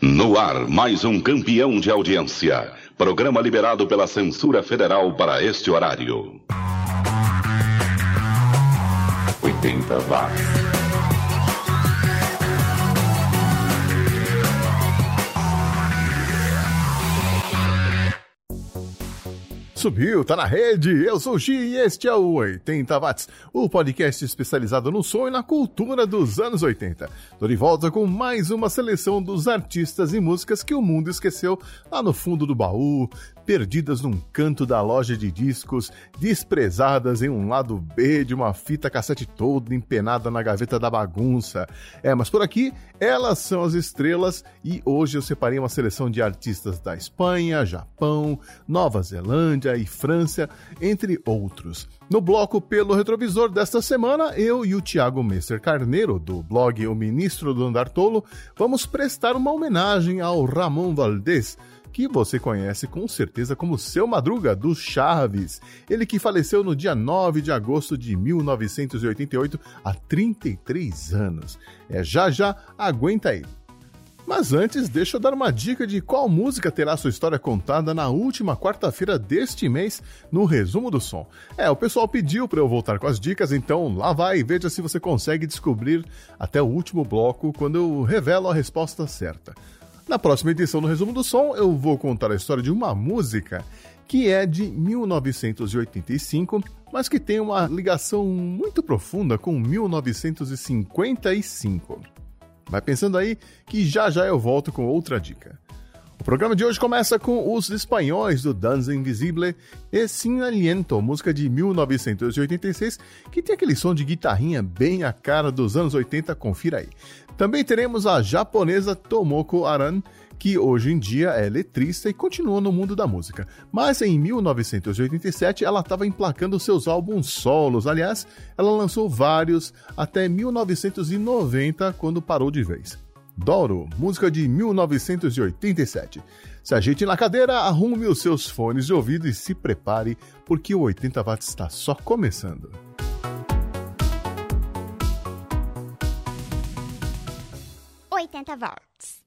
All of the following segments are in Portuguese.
No ar, mais um campeão de audiência. Programa liberado pela censura federal para este horário. 80 watts. Subiu, tá na rede. Eu sou o Gi e este é o 80 Watts, o podcast especializado no som e na cultura dos anos 80. Tô de volta com mais uma seleção dos artistas e músicas que o mundo esqueceu lá no fundo do baú, perdidas num canto da loja de discos, desprezadas em um lado B de uma fita cassete toda empenada na gaveta da bagunça. É, mas por aqui, elas são as estrelas e hoje eu separei uma seleção de artistas da Espanha, Japão, Nova Zelândia e França, entre outros. No bloco Pelo Retrovisor desta semana, eu e o Thiago Messer Carneiro, do blog O Ministro do Andar Tolo, vamos prestar uma homenagem ao Ramon Valdez, que você conhece com certeza como Seu Madruga, do Chaves. Ele que faleceu no dia 9 de agosto de 1988, há 33 anos. É já já, aguenta aí. Mas antes, deixa eu dar uma dica de qual música terá sua história contada na última quarta-feira deste mês no resumo do som. É, o pessoal pediu para eu voltar com as dicas, então lá vai, veja se você consegue descobrir até o último bloco quando eu revelo a resposta certa. Na próxima edição do Resumo do Som, eu vou contar a história de uma música que é de 1985, mas que tem uma ligação muito profunda com 1955. Vai pensando aí que já já eu volto com outra dica. O programa de hoje começa com os espanhóis do Danza Invisible e Sin Aliento, música de 1986, que tem aquele som de guitarrinha bem a cara dos anos 80, confira aí. Também teremos a japonesa Tomoko Aran, que hoje em dia é letrista e continua no mundo da música. Mas em 1987 ela estava emplacando seus álbuns solos. Aliás, ela lançou vários até 1990, quando parou de vez. Doro, música de 1987. Se ajeite na cadeira, arrume os seus fones de ouvido e se prepare, porque o 80 watts está só começando. 80 watts.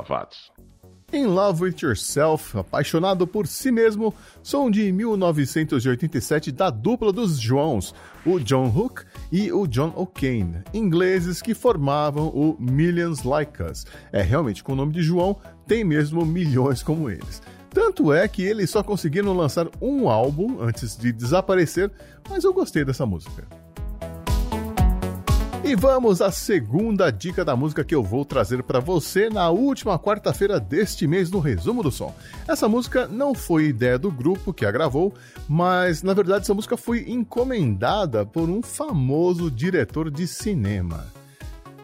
80 watts. In Love with Yourself, apaixonado por si mesmo, som de 1987 da dupla dos Joãos, o John Hook e o John O'Kane, ingleses que formavam o Millions Like Us. É, realmente, com o nome de João, tem mesmo milhões como eles. Tanto é que eles só conseguiram lançar um álbum antes de desaparecer, mas eu gostei dessa música. E vamos à segunda dica da música que eu vou trazer para você na última quarta-feira deste mês no Resumo do Som. Essa música não foi ideia do grupo que a gravou, mas na verdade essa música foi encomendada por um famoso diretor de cinema.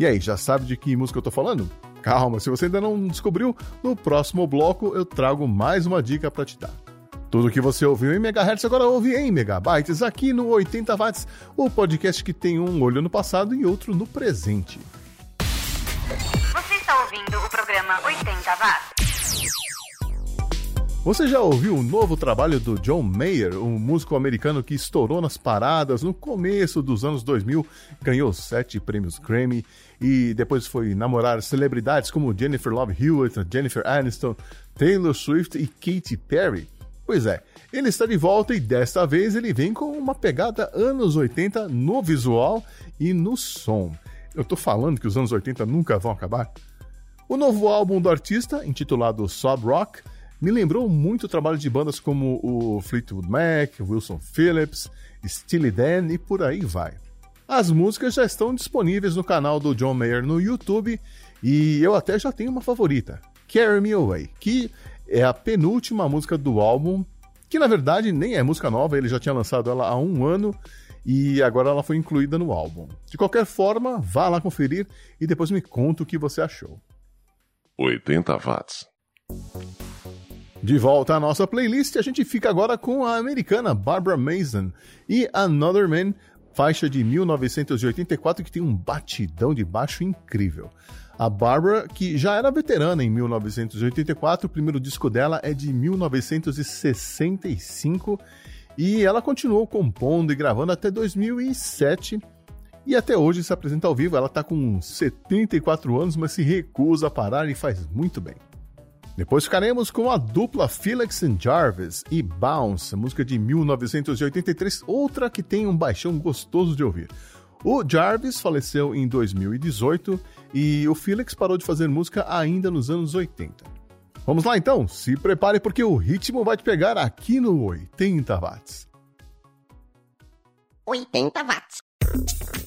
E aí, já sabe de que música eu tô falando? Calma, se você ainda não descobriu, no próximo bloco eu trago mais uma dica para te dar. Tudo que você ouviu em megahertz agora ouve em megabytes aqui no 80 watts, o podcast que tem um olho no passado e outro no presente. Você está ouvindo o programa 80 watts. Você já ouviu o novo trabalho do John Mayer, um músico americano que estourou nas paradas no começo dos anos 2000, ganhou sete prêmios Grammy e depois foi namorar celebridades como Jennifer Love Hewitt, Jennifer Aniston, Taylor Swift e Katy Perry? Pois é, ele está de volta e desta vez ele vem com uma pegada anos 80 no visual e no som. Eu tô falando que os anos 80 nunca vão acabar? O novo álbum do artista, intitulado Sob Rock, me lembrou muito o trabalho de bandas como o Fleetwood Mac, Wilson Phillips, Steely Dan e por aí vai. As músicas já estão disponíveis no canal do John Mayer no YouTube e eu até já tenho uma favorita, Carry Me Away, que é a penúltima música do álbum, que na verdade nem é música nova, ele já tinha lançado ela há um ano e agora ela foi incluída no álbum. De qualquer forma, vá lá conferir e depois me conta o que você achou. 80 watts. De volta à nossa playlist, a gente fica agora com a americana Barbara Mason e Another Man, faixa de 1984 que tem um batidão de baixo incrível. A Barbara, que já era veterana em 1984, o primeiro disco dela é de 1965 e ela continuou compondo e gravando até 2007. e até hoje se apresenta ao vivo. Ela está com 74 anos, mas se recusa a parar e faz muito bem. Depois ficaremos com a dupla Felix and Jarvis e Bounce, música de 1983, outra que tem um baixão gostoso de ouvir. O Jarvis faleceu em 2018 e o Felix parou de fazer música ainda nos anos 80. Vamos lá então, se prepare porque o ritmo vai te pegar aqui no 80 watts. 80 watts.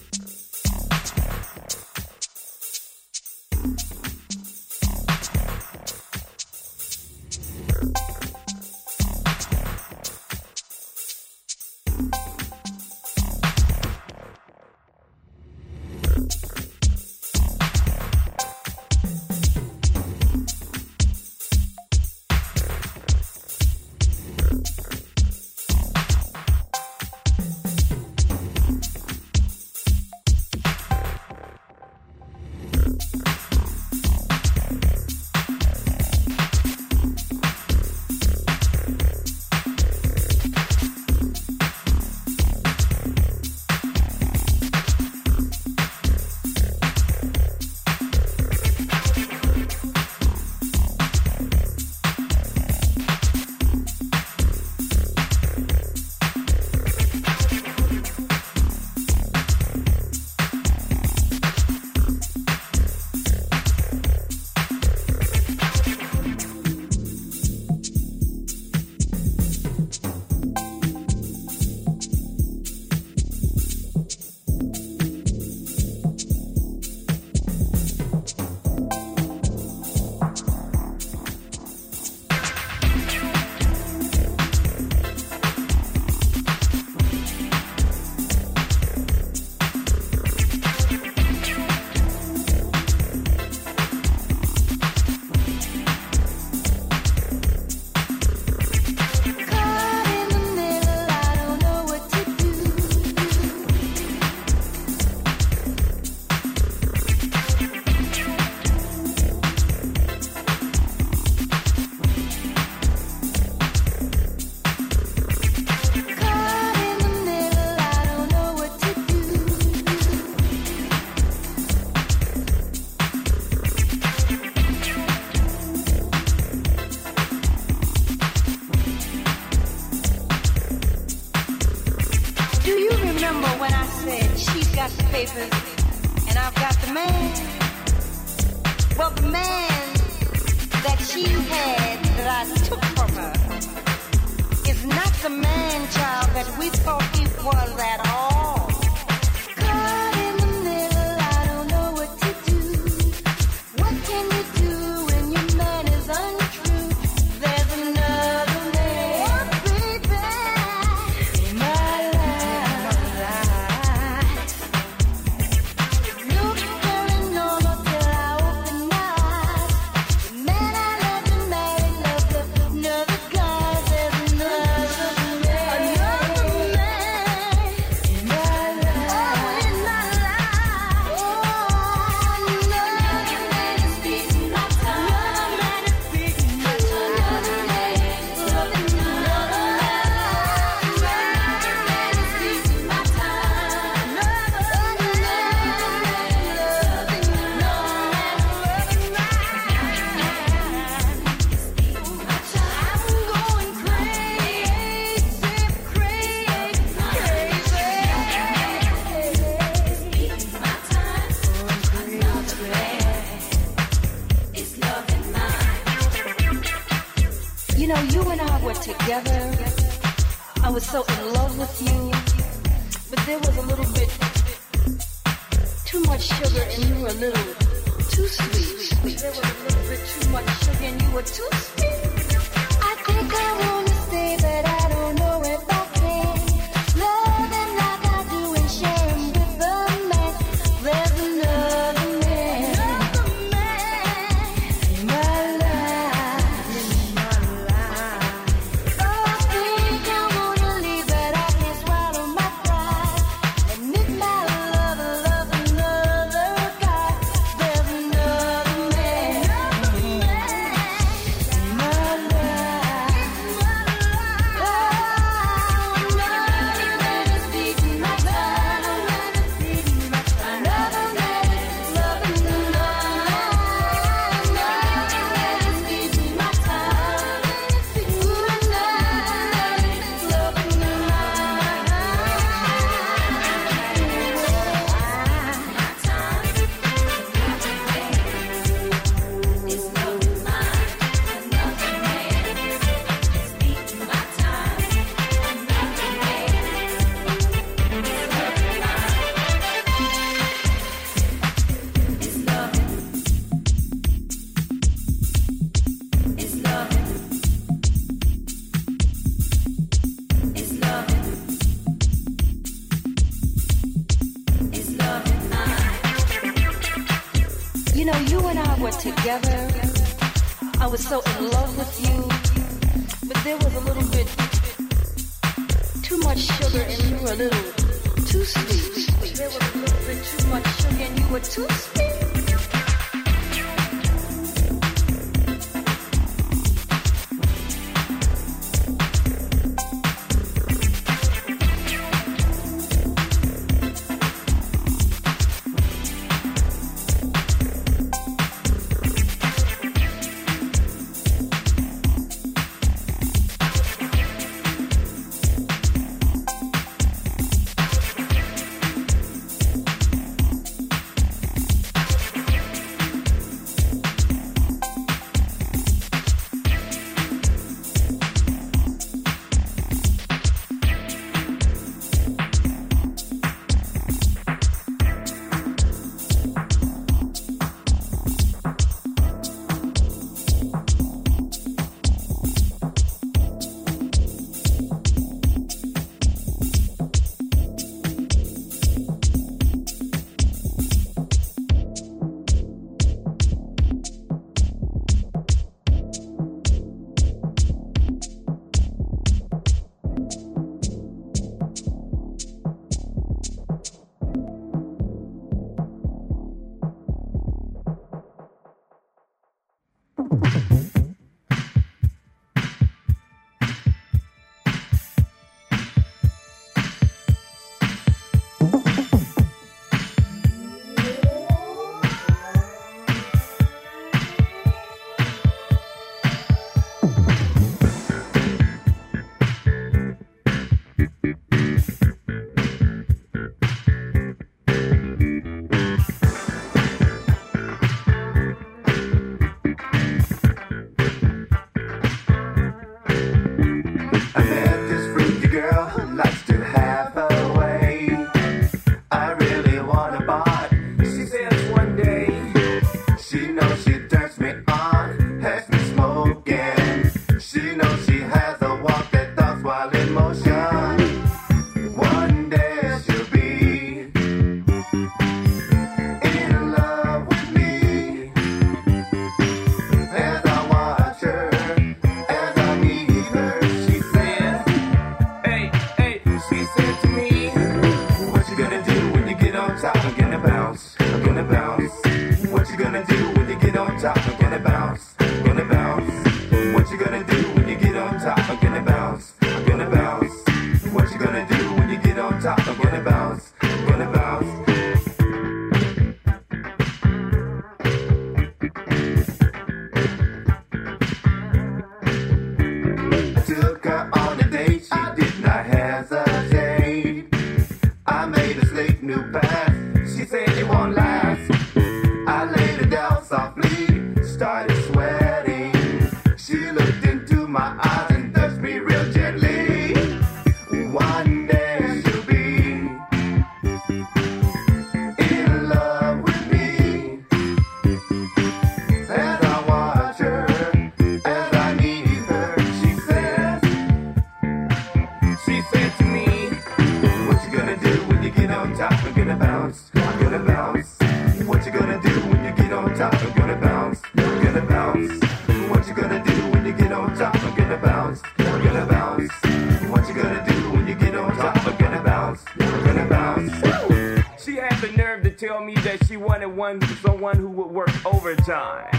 tell me that she wanted one someone who would work overtime.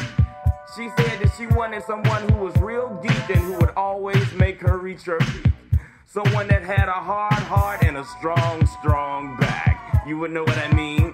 She said that she wanted someone who was real deep and who would always make her reach her peak. Someone that had a hard heart and a strong, strong back. You would know what I mean.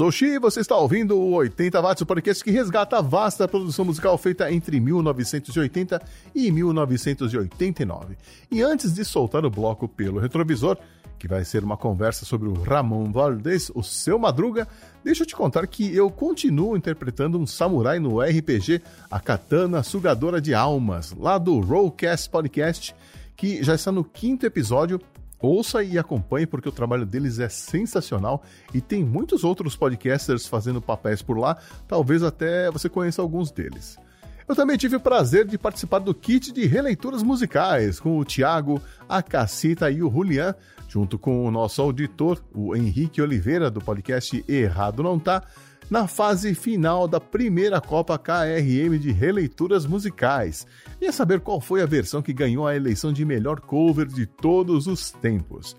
Sou Xi e você está ouvindo o 80 Watts, o podcast que resgata a vasta produção musical feita entre 1980 e 1989. E antes de soltar o bloco pelo retrovisor, que vai ser uma conversa sobre o Ramon Valdez, o seu Madruga, deixa eu te contar que eu continuo interpretando um samurai no RPG A Katana Sugadora de Almas, lá do Rollcast Podcast, que já está no quinto episódio Ouça e acompanhe porque o trabalho deles é sensacional e tem muitos outros podcasters fazendo papéis por lá, talvez até você conheça alguns deles. Eu também tive o prazer de participar do kit de releituras musicais com o Thiago, a Cacita e o Julian, junto com o nosso auditor, o Henrique Oliveira, do podcast Errado Não Tá, na fase final da primeira Copa KRM de releituras musicais. E a saber qual foi a versão que ganhou a eleição de melhor cover de todos os tempos.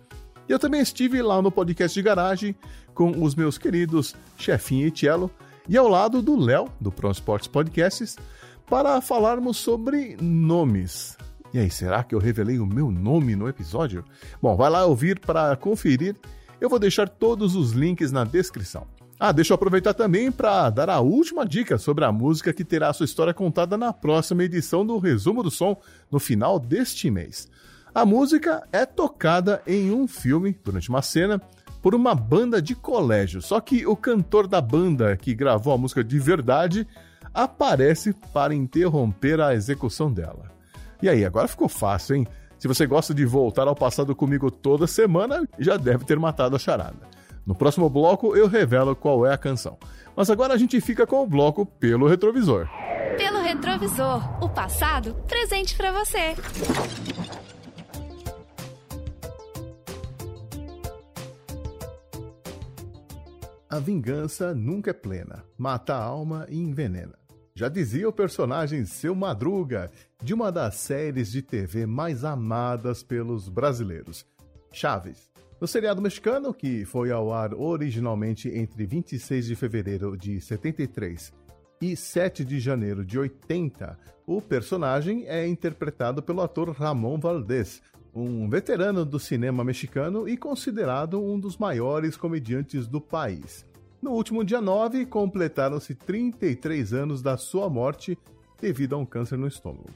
Eu também estive lá no podcast de garagem com os meus queridos Chefinho e Tielo e ao lado do Léo, do Pro Sports Podcasts, para falarmos sobre nomes. E aí, será que eu revelei o meu nome no episódio? Bom, vai lá ouvir para conferir. Eu vou deixar todos os links na descrição. Ah, deixa eu aproveitar também para dar a última dica sobre a música que terá sua história contada na próxima edição do Resumo do Som, no final deste mês. A música é tocada em um filme, durante uma cena, por uma banda de colégio. Só que o cantor da banda que gravou a música de verdade aparece para interromper a execução dela. E aí, agora ficou fácil, hein? Se você gosta de voltar ao passado comigo toda semana, já deve ter matado a charada. No próximo bloco eu revelo qual é a canção. Mas agora a gente fica com o bloco pelo retrovisor. Pelo retrovisor, o passado presente para você. A vingança nunca é plena, mata a alma e envenena. Já dizia o personagem Seu Madruga, de uma das séries de TV mais amadas pelos brasileiros, Chaves. No seriado mexicano, que foi ao ar originalmente entre 26 de fevereiro de 73 e 7 de janeiro de 80, o personagem é interpretado pelo ator Ramon Valdez, um veterano do cinema mexicano e considerado um dos maiores comediantes do país. No último dia 9, completaram-se 33 anos da sua morte devido a um câncer no estômago.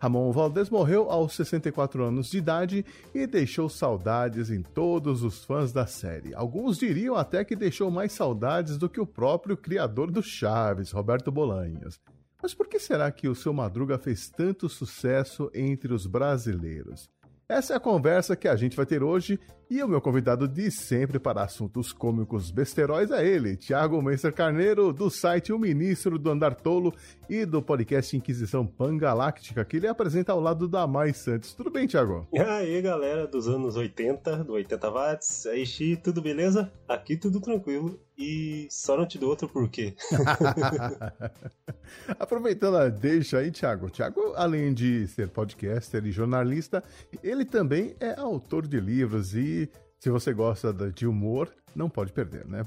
Ramon Valdez morreu aos 64 anos de idade e deixou saudades em todos os fãs da série. Alguns diriam até que deixou mais saudades do que o próprio criador do Chaves, Roberto Bolanhos. Mas por que será que o seu Madruga fez tanto sucesso entre os brasileiros? Essa é a conversa que a gente vai ter hoje e o meu convidado de sempre para assuntos cômicos besteróis é ele, Thiago Meister Carneiro, do site O Ministro do Andar Tolo e do podcast Inquisição Pangaláctica, que ele apresenta ao lado da Mais Santos. Tudo bem, Thiago? E aí, galera dos anos 80, do 80 watts, aí, Xi, tudo beleza? Aqui tudo tranquilo e só não te dou outro porquê. Aproveitando a deixa aí, Thiago. Thiago, além de ser podcaster e jornalista, ele também é autor de livros e se você gosta de humor, não pode perder, né?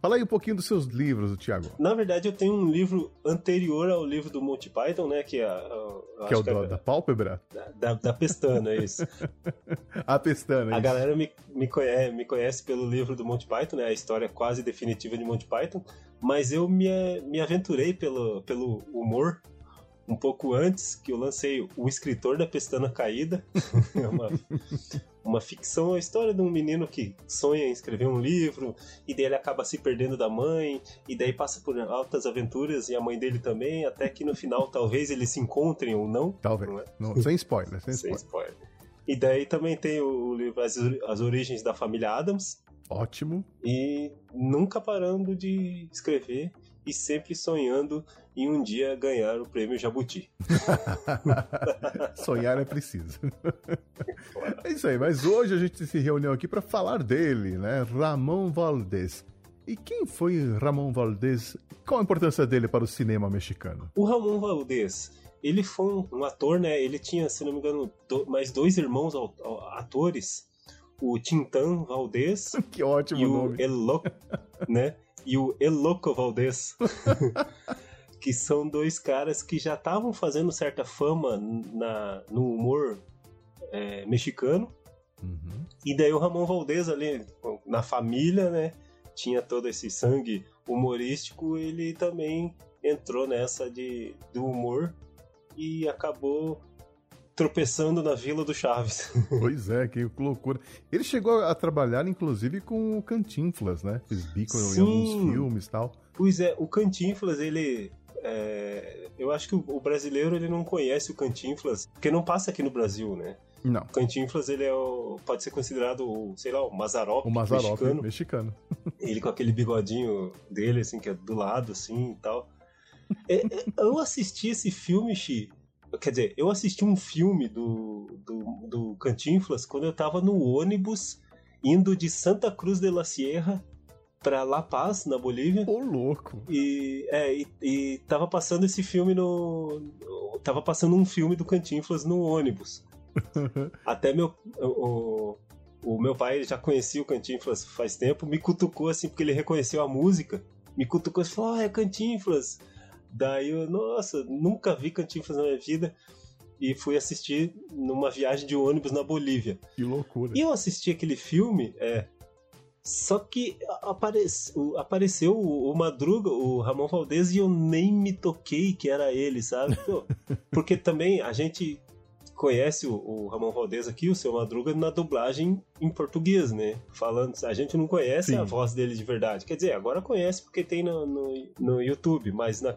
Fala aí um pouquinho dos seus livros, Thiago. Na verdade, eu tenho um livro anterior ao livro do Monty Python, né? Que é, que é o do, é, da pálpebra? Da, da pestana, é isso. a pestana, A isso. galera me, me, conhece, me conhece pelo livro do Monty Python, né? A história quase definitiva de Monty Python. Mas eu me, me aventurei pelo, pelo humor um pouco antes, que eu lancei O Escritor da Pestana Caída. é uma, uma ficção, a história de um menino que sonha em escrever um livro, e daí ele acaba se perdendo da mãe, e daí passa por altas aventuras, e a mãe dele também, até que no final talvez eles se encontrem ou não. Talvez. Não é? Não, sem spoiler, sem, Sem spoiler. spoiler. E daí também tem o livro As, As Origens da Família Adams, Ótimo. e nunca parando de escrever e sempre sonhando em um dia ganhar o prêmio Jabuti. Sonhar é preciso. é isso aí, mas hoje a gente se reuniu aqui para falar dele, né? Ramon Valdez. E quem foi Ramon Valdez? Qual a importância dele para o cinema mexicano? O Ramon Valdez, ele foi um, um ator, né? Ele tinha, se não me engano, do- mais dois irmãos atores, o Tintan Valdez que ótimo e o nome. El Loco, né? E o El Loco Valdez. que são dois caras que já estavam fazendo certa fama na, no humor é, mexicano. Uhum. E daí o Ramon Valdez ali, na família, né? tinha todo esse sangue humorístico, ele também entrou nessa de, do humor e acabou tropeçando na Vila do Chaves. Pois é, que loucura. Ele chegou a trabalhar, inclusive, com o Cantinflas, né? Fez bico em Sim. alguns filmes e tal. Pois é, o Cantinflas, ele. é, eu acho que o, brasileiro ele não conhece o Cantinflas, porque não passa aqui no Brasil, né? Não, O Cantinflas ele é o, pode ser considerado o, sei lá, o Mazarop, o Mazarop, mexicano. mexicano. Ele com aquele bigodinho dele, assim, que é do lado, assim e tal. É, é, eu assisti esse filme, Xi. Quer dizer, eu assisti um filme do, do, do Cantinflas quando eu tava no ônibus indo de Santa Cruz de la Sierra pra La Paz, na Bolívia. Ô, louco. E, é, e, e tava passando esse filme no. no- Tava passando um filme do Cantinflas no ônibus. Até meu. O, o meu pai já conhecia o Cantinflas faz tempo, me cutucou assim, porque ele reconheceu a música. Me cutucou e falou: Ah, é Cantinflas. Daí eu, nossa, nunca vi Cantinflas na minha vida. E fui assistir numa viagem de ônibus na Bolívia. Que loucura. E eu assisti aquele filme, é. Só que apare- o- apareceu o, o Madruga, o Ramon Valdez, e eu nem me toquei que era ele, sabe? Porque também a gente conhece o, o Ramon Valdez aqui, o seu Madruga, na dublagem em português, né? Falando, a gente não conhece Sim. a voz dele de verdade. Quer dizer, agora conhece porque tem no, no, no YouTube, mas na,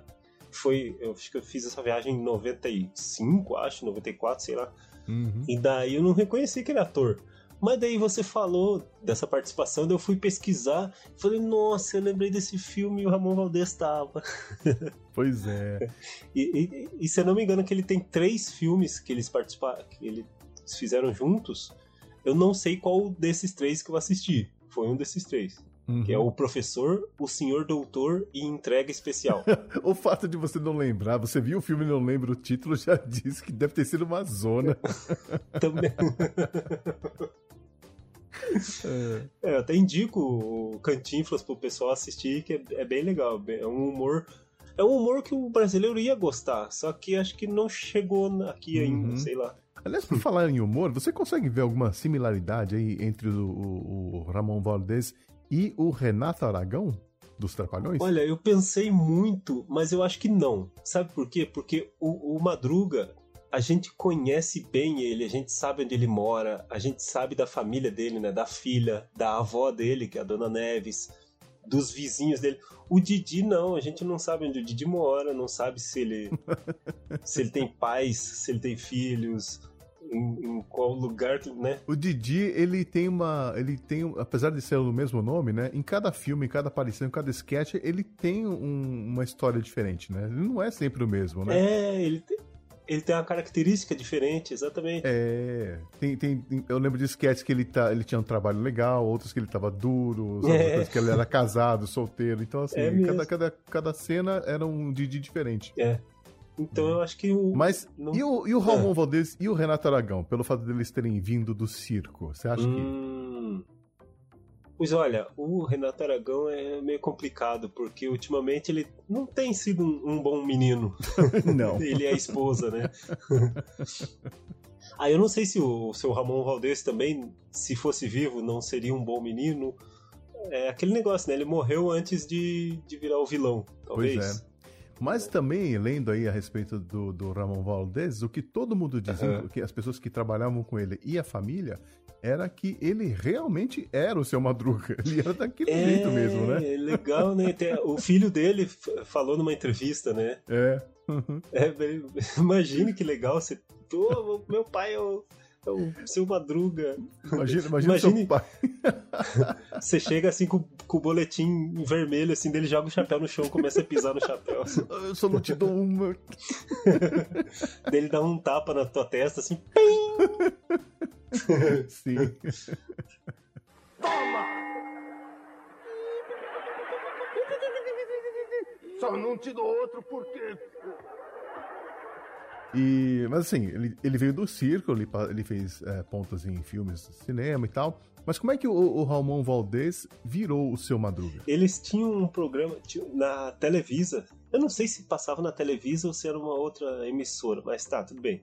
foi. Eu acho que eu fiz essa viagem em 95, acho, 94, sei lá. Uhum. E daí eu não reconheci aquele ator. Mas daí você falou dessa participação, daí eu fui pesquisar. Falei, nossa, eu lembrei desse filme e o Ramon Valdez estava. Pois é. E, e- e se eu não me engano, que ele tem três filmes que eles participaram, que eles fizeram juntos. Eu não sei qual desses três que eu assisti. Foi um desses três. Uhum. Que é o Professor, o Senhor Doutor e Entrega Especial. O fato de você não lembrar, você viu o filme e não lembra o título, já diz que deve ter sido uma zona. Também. É, eu até indico o Cantinflas pro pessoal assistir, que é, é bem legal. É um humor. É um humor que o brasileiro ia gostar, só que acho que não chegou aqui ainda, Uhum. sei lá. Aliás, por falar em humor, você consegue ver alguma similaridade aí entre o, o- o Ramon Valdez e o Renato Aragão dos Trapalhões? Olha, eu pensei muito, mas eu acho que não. Sabe por quê? Porque o, o Madruga, a gente conhece bem ele, a gente sabe onde ele mora, a gente sabe da família dele, né? Da filha, da avó dele, que é a Dona Neves, dos vizinhos dele. O Didi não, a gente não sabe onde o Didi mora, não sabe se ele se ele tem pais, se ele tem filhos, em, em qual lugar, né? O Didi, ele tem uma. Ele tem, apesar de ser o mesmo nome, né? Em cada filme, em cada aparição, em cada sketch, ele tem um- uma história diferente, né? Ele não é sempre o mesmo, né? É, ele tem, ele tem uma característica diferente, exatamente. É, tem, tem, eu lembro de sketches que ele, tá, ele tinha um trabalho legal, outros que ele tava duro, outras É. que ele era casado, solteiro. Então, assim, É cada, cada, cada cena era um Didi diferente. É. Então eu acho que o. Mas não- e o, e o Ramon Valdez e o Renato Aragão, pelo fato deles terem vindo do circo? Você acha Hum. Pois olha, o Renato Aragão é meio complicado, porque ultimamente ele não tem sido um, um bom menino. que. Não. Ele é a esposa, né? ah, eu não sei se o, seu Ramon Valdez também, se fosse vivo, não seria um bom menino. É aquele negócio, né? Ele morreu antes de, de virar o vilão, talvez. Pois é. Mas também, lendo aí a respeito do, do Ramon Valdez, o que todo mundo dizia, Aham. que as pessoas que trabalhavam com ele e a família, era que ele realmente era o seu Madruga. Ele era daquele jeito mesmo, né? É legal, né? O filho dele falou numa entrevista, né? É. É, bem- imagine que legal você. Meu pai é o, é o seu Madruga. Imagina, imagina seu pai. Você chega assim com, com o boletim vermelho, assim, dele joga o chapéu no chão, começa a pisar no chapéu. assim. Eu só não te dou uma. Daí ele dá um tapa na tua testa, assim. Sim. Só não te dou outro porque. E, mas assim, ele, ele veio do circo, ele, ele fez é, pontas em filmes, cinema e tal. Mas como é que o, o Ramon Valdez virou o seu Madruga? Eles tinham um programa tinha- na Televisa. Eu não sei se passava na Televisa ou se era uma outra emissora, mas tá, tudo bem.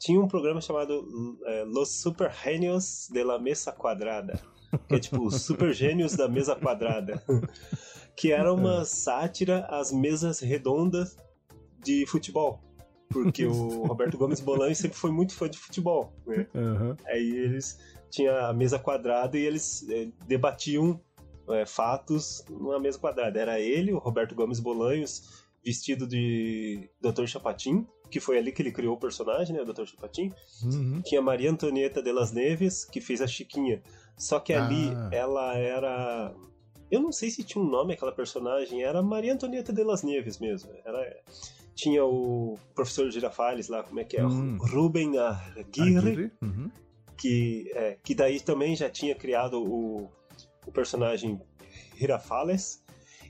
Tinha um programa chamado é, Los Super Genios de la Mesa Quadrada. que é tipo os Super Gênios da Mesa Quadrada, que era uma sátira às mesas redondas de futebol. Porque o Roberto Gomes Bolanho sempre foi muito fã de futebol, né? Aham. Aí eles tinham a mesa quadrada e eles eh, debatiam eh, fatos numa mesa quadrada. Era ele, o Roberto Gomes Bolanhos, vestido de Dr. Chapatin, que foi ali que ele criou o personagem, né, o Dr. Chapatin. Uhum. Tinha Maria Antonieta de las Neves, que fez a Chiquinha. Só que ali Ah. ela era. Eu não sei se tinha um nome aquela personagem, era Maria Antonieta de las Neves mesmo. Era... Tinha o professor Girafales lá, como é que é? Hum. Ruben Aguirre, Aguirre? Uhum. que, é, que daí também já tinha criado o, o personagem Girafales.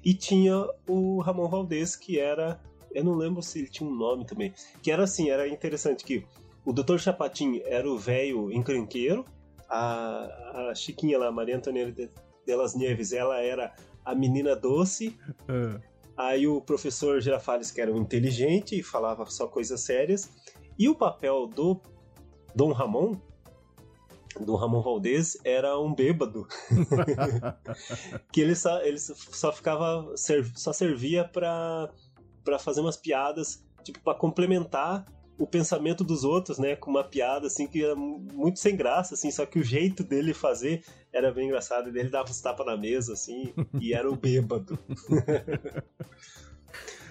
E tinha o Ramon Valdez, que era. Eu não lembro se ele tinha um nome também. Que era assim, era interessante que o Dr. Chapatin era o velho encrenqueiro, a, a Chiquinha lá, Maria Antonieta de, de las Nieves, ela era a menina doce, Ah, Aí o professor Girafales, que era um inteligente e falava só coisas sérias. E o papel do Dom Ramon, Dom Ramon Valdez, era um bêbado. que ele só, ele só ficava, só servia pra fazer umas piadas, tipo, pra complementar o pensamento dos outros, né? Com uma piada, assim, que era muito sem graça, assim, só que o jeito dele fazer era bem engraçado. Ele dava uns tapas na mesa, assim, e era o bêbado.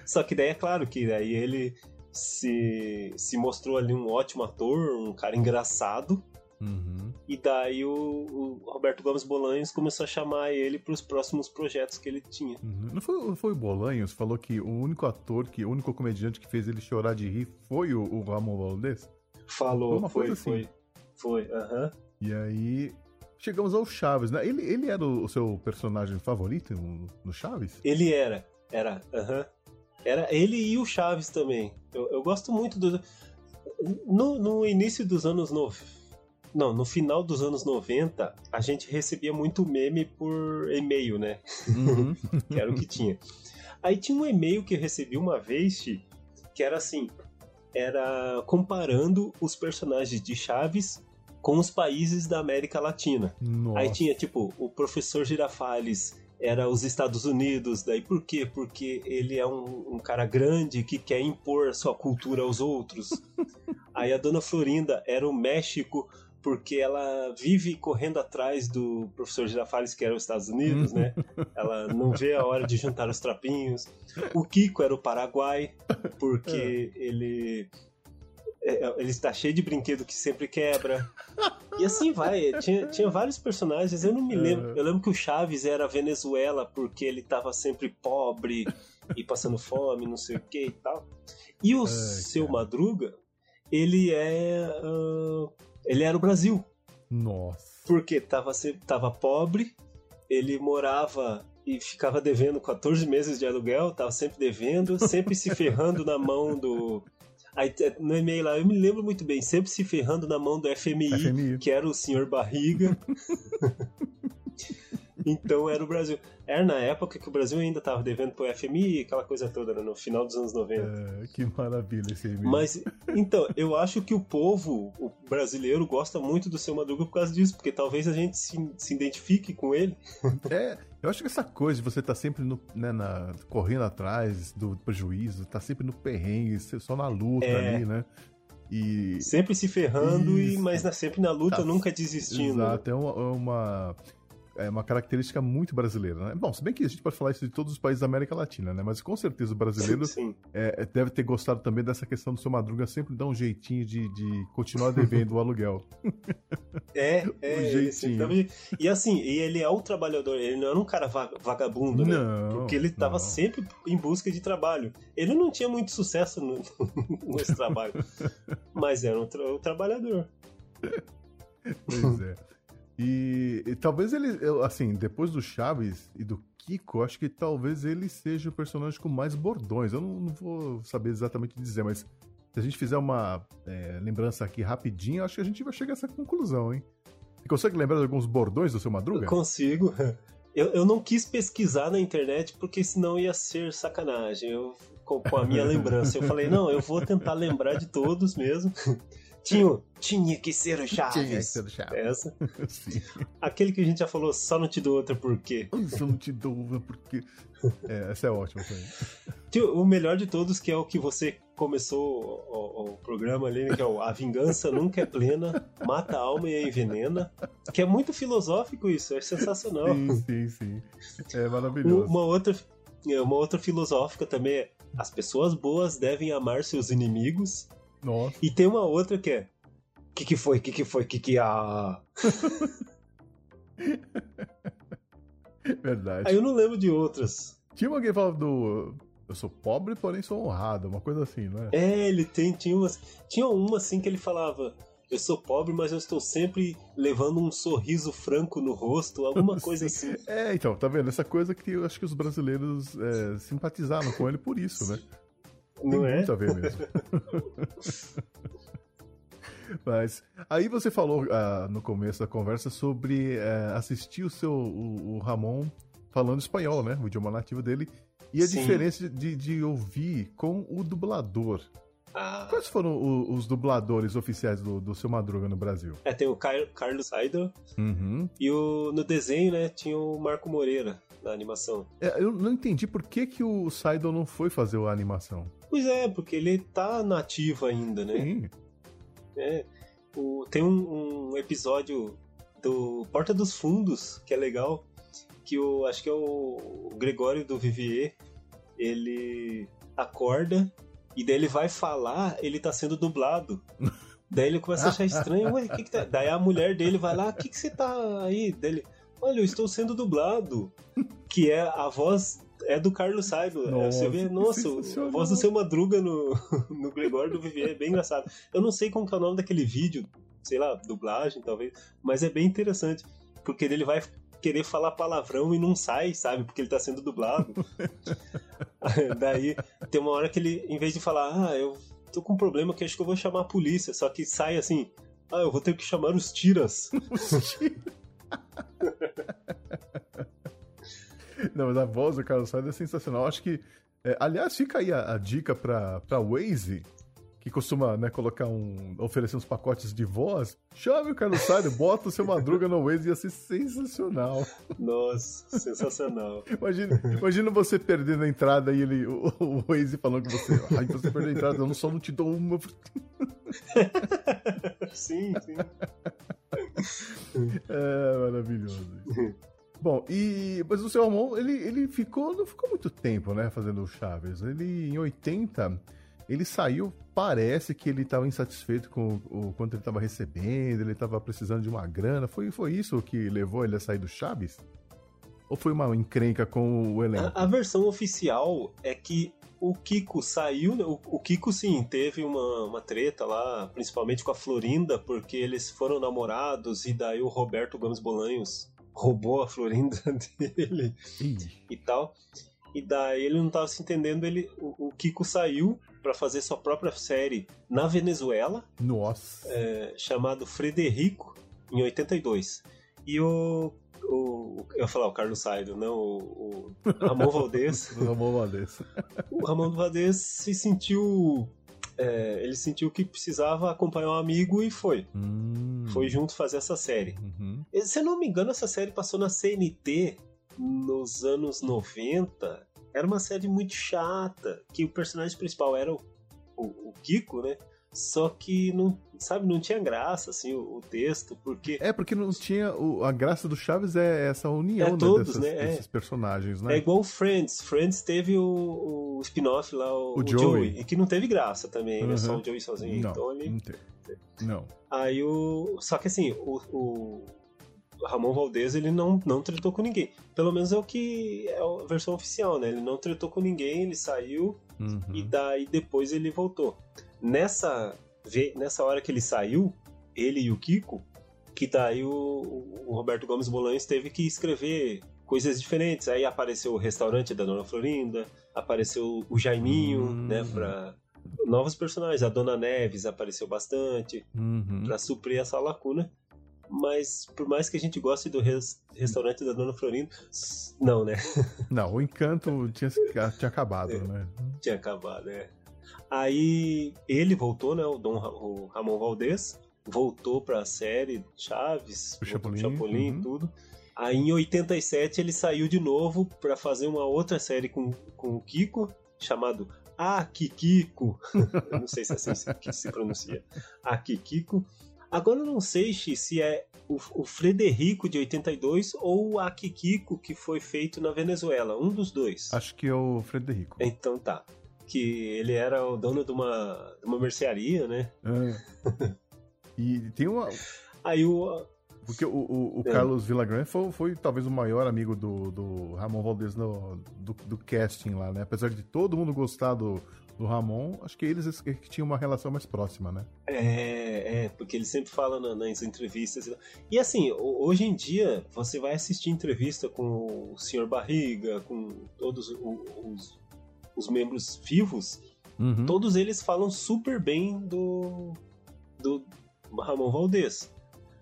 Só que daí é claro que daí ele se, se mostrou ali um ótimo ator, um cara engraçado. Uhum. E daí o, o Roberto Gomes Bolanhos começou a chamar ele para os próximos projetos que ele tinha. Uhum. Não foi, foi o Bolanhos? Falou que o único ator, que, o único comediante que fez ele chorar de rir foi o, o Ramon Valdez? Falou, Uma foi, coisa foi, assim. foi, aham. E aí. Chegamos ao Chaves, né? Ele, ele era o, seu personagem favorito no, no Chaves? Ele era, era, aham. Era ele e o Chaves também. Eu, eu gosto muito do. No, no início dos anos 90. Não, no final dos anos 90, a gente recebia muito meme por e-mail, né? Uhum. que era o que tinha. Aí tinha um e-mail que eu recebi uma vez, que era assim, era comparando os personagens de Chaves com os países da América Latina. Nossa. Aí tinha, tipo, o professor Girafales era os Estados Unidos, daí por quê? Porque ele é um, um cara grande que quer impor sua cultura aos outros. Aí a dona Florinda era o México, porque ela vive correndo atrás do professor Girafales, que era os Estados Unidos, né? Ela não vê a hora de juntar os trapinhos. O Kiko era o Paraguai, porque ele é, ele está cheio de brinquedo que sempre quebra. E assim vai. Tinha, tinha vários personagens, eu não me lembro. Eu lembro que o Chaves era Venezuela porque ele estava sempre pobre e passando fome, não sei o que e tal. E o seu Madruga, ele é. ah, ele era o Brasil. Nossa. Porque tava, tava pobre, ele morava e ficava devendo 14 meses de aluguel, tava sempre devendo, sempre se ferrando na mão do. Aí, te- no e-mail lá, eu me lembro muito bem, sempre se ferrando na mão do FMI, FMI. que era o senhor Barriga. então era o Brasil. Era na época que o Brasil ainda tava devendo pro FMI, aquela coisa toda, né, no final dos anos 90. É, que maravilha esse e-mail. Mas, então, eu acho que o povo, o brasileiro, gosta muito do seu Madruga por causa disso, porque talvez a gente se, se identifique com ele. É, eu acho que essa coisa de você estar sempre no, né, na- correndo atrás do prejuízo, tá sempre no perrengue, só na luta É. ali, né? E. Sempre se ferrando, e, mas na- sempre na luta, Tá. nunca desistindo. Exato, é uma, é uma, é uma característica muito brasileira, né? Bom, se bem que a gente pode falar isso de todos os países da América Latina, né? Mas com certeza o brasileiro Sim. é, é, deve ter gostado também dessa questão do seu Madruga sempre dar um jeitinho de, de continuar devendo o aluguel. É, Um é. ele jeitinho. tava- E assim, e ele é o trabalhador, ele não era um cara va- vagabundo, né? Não, Porque ele estava sempre em busca de trabalho. Ele não tinha muito sucesso no, nesse trabalho, mas era um, tra- um trabalhador. Pois é. E, e talvez ele, assim, depois do Chaves e do Kiko, acho que talvez ele seja o personagem com mais bordões. Eu não, não vou saber exatamente dizer, mas se a gente fizer uma é, lembrança aqui rapidinho, acho que a gente vai chegar a essa conclusão, hein? Você consegue lembrar de alguns bordões do seu Madruga? Eu consigo. Eu, eu não quis pesquisar na internet porque senão ia ser sacanagem. Eu, com, com a minha lembrança. Eu falei, não, eu vou tentar lembrar de todos mesmo. Tinha, tinha que ser o Chaves. Tinha que ser o Chaves. Essa. Sim. Aquele que a gente já falou, só não te dou outra por quê? Só não te dou uma porque. É, essa é ótima também. O melhor de todos, que é o que você começou o, o- o programa ali, né, que é o A Vingança Nunca é Plena, Mata a Alma e a Envenena, que é muito filosófico isso, é sensacional. Sim, sim, sim. É maravilhoso. Uma outra, é, uma outra filosófica também é as pessoas boas devem amar seus inimigos. Nossa. E tem uma outra que é que que foi, que que foi, que que a... Verdade. Aí eu não lembro de outras. Tinha alguém que falava do. Eu sou pobre, porém sou honrado, uma coisa assim, não é? É, ele tem, tinha umas, tinha uma assim que ele falava eu sou pobre, mas eu estou sempre levando um sorriso franco no rosto, alguma coisa assim. É, então, tá vendo? Essa coisa que eu acho que os brasileiros é, simpatizaram com ele por isso, né? Tem Não é? muito a ver mesmo. Mas aí você falou ah, no começo da conversa sobre eh, assistir o seu o, o Ramon falando espanhol, né? O idioma nativo dele. E a Sim. diferença de, de ouvir com o dublador. Ah, Quais foram o- os dubladores oficiais do, do seu Madruga no Brasil? é, tem o Car- Carlos Idol Uhum. e o, no desenho, né, tinha o Marco Moreira na animação. É, eu não entendi por que, que o Sidon não foi fazer a animação. Pois é, porque ele tá nativo ainda, né? Sim. É, o- tem um, um episódio do Porta dos Fundos que é legal, que o acho que é o, o Gregório do Vivier, ele acorda e daí ele vai falar, ele tá sendo dublado. Daí ele começa a achar estranho, ué, que que tá? Daí a mulher dele vai lá, o que que você tá aí? Daí ele, olha, eu estou sendo dublado, que é a voz é do Carlos Saido. É, Nossa, você vê, nossa, a voz do seu Madruga no, no Gregório do Vivier é bem engraçado. Eu não sei como que é o nome daquele vídeo, sei lá, dublagem talvez, mas é bem interessante, porque ele vai querer falar palavrão e não sai, sabe? Porque ele tá sendo dublado. Daí tem uma hora que ele, em vez de falar, ah, eu tô com um problema que acho que eu vou chamar a polícia, só que sai assim, ah, eu vou ter que chamar os tiras. Não, mas a voz do Carlos Sainz é sensacional. Acho que. é, aliás, fica aí a, a dica pra, pra Waze, que costuma né, colocar um. oferecer uns pacotes de voz. Chame o Carlos Sainz, bota o seu madruga no Waze, ia ser sensacional. Nossa, sensacional. Imagina, imagina você perdendo a entrada e ele, o, o Waze falando que você. Ai, você perdeu a entrada, eu não só não te dou uma. sim, sim. É maravilhoso. isso. Bom, e mas o seu Ramon, ele, ele ficou, não ficou muito tempo, né, fazendo o Chaves. Ele em 80, ele saiu, parece que ele estava insatisfeito com o, o quanto ele estava recebendo, ele estava precisando de uma grana. Foi, foi isso que levou ele a sair do Chaves? Ou foi uma encrenca com o elenco? A, a versão oficial é que o Kiko saiu, né? o, o Kiko sim, teve uma, uma treta lá, principalmente com a Florinda, porque eles foram namorados e daí o Roberto Gomes Bolanhos roubou a Florinda dele Ih, e tal. E daí ele não tava se entendendo, ele, o, o Kiko saiu para fazer sua própria série na Venezuela, nossa. é, chamado Frederico, em 82. E o. o eu ia falar o Carlos Saido, não, o, o Ramon Valdez. O Ramon Valdez. o Ramon Valdez se sentiu. É, ele sentiu que precisava acompanhar um amigo e foi. Hum. Foi junto fazer essa série. Uhum. E, Se eu não me engano, essa série passou na CNT nos anos 90. Era uma série muito chata, que o personagem principal era o, o, o Kiko, né? Só que não, sabe, não tinha graça assim o, o texto, porque É, porque não tinha. o- a graça do Chaves é essa união É né, todos, dessas- né? É. desses personagens, né? É igual o Friends. Friends teve o, o spin-off lá, o, O o Joey. Joey. E que não teve graça também, né? Uhum. Só o Joey sozinho. Não, Então ele. não tem. Não. Aí o. Só que assim, o, o Ramon Valdez ele não, não tretou com ninguém. Pelo menos é o que é a versão oficial, né? Ele não tretou com ninguém, ele saiu Uhum. e daí depois ele voltou. Nessa, nessa hora que ele saiu, ele e o Kiko, que daí o, o Roberto Gomes Bolanhos teve que escrever coisas diferentes. Aí apareceu o restaurante da Dona Florinda, apareceu o Jaiminho, Hum. né? Pra novos personagens. A Dona Neves apareceu bastante Uhum. pra suprir essa lacuna. Mas por mais que a gente goste do res- restaurante da Dona Florinda, não, né? Não, o encanto tinha, tinha acabado, É. né? Tinha acabado, né? Aí ele voltou, né? O Dom o Ramon Valdez voltou pra série Chaves, O Chapolin, Chapolin e uhum. tudo. Aí em 87 ele saiu de novo pra fazer uma outra série com, com o Kiko, chamado A Kikiko. não sei se é assim se- que se pronuncia. A Kikiko. Agora eu não sei Xi, se é o, o Frederico de 82 ou o Akikiko que foi feito na Venezuela. Um dos dois. Acho que é o Frederico. Então tá. Que ele era o dono de uma, de uma mercearia, né? É. E tem uma. Aí o. Porque o, o, o É. Carlos Villagrán foi, foi talvez o maior amigo do, do Ramon Valdez no, do, do casting lá, né? Apesar de todo mundo gostar do, do Ramon, acho que eles que tinham uma relação mais próxima, né? É, é, porque ele sempre fala na- nas entrevistas. e assim, ho- hoje em dia, você vai assistir entrevista com o Sr. Barriga, com todos os, os membros vivos, Uhum. todos eles falam super bem do, do Ramon Valdez.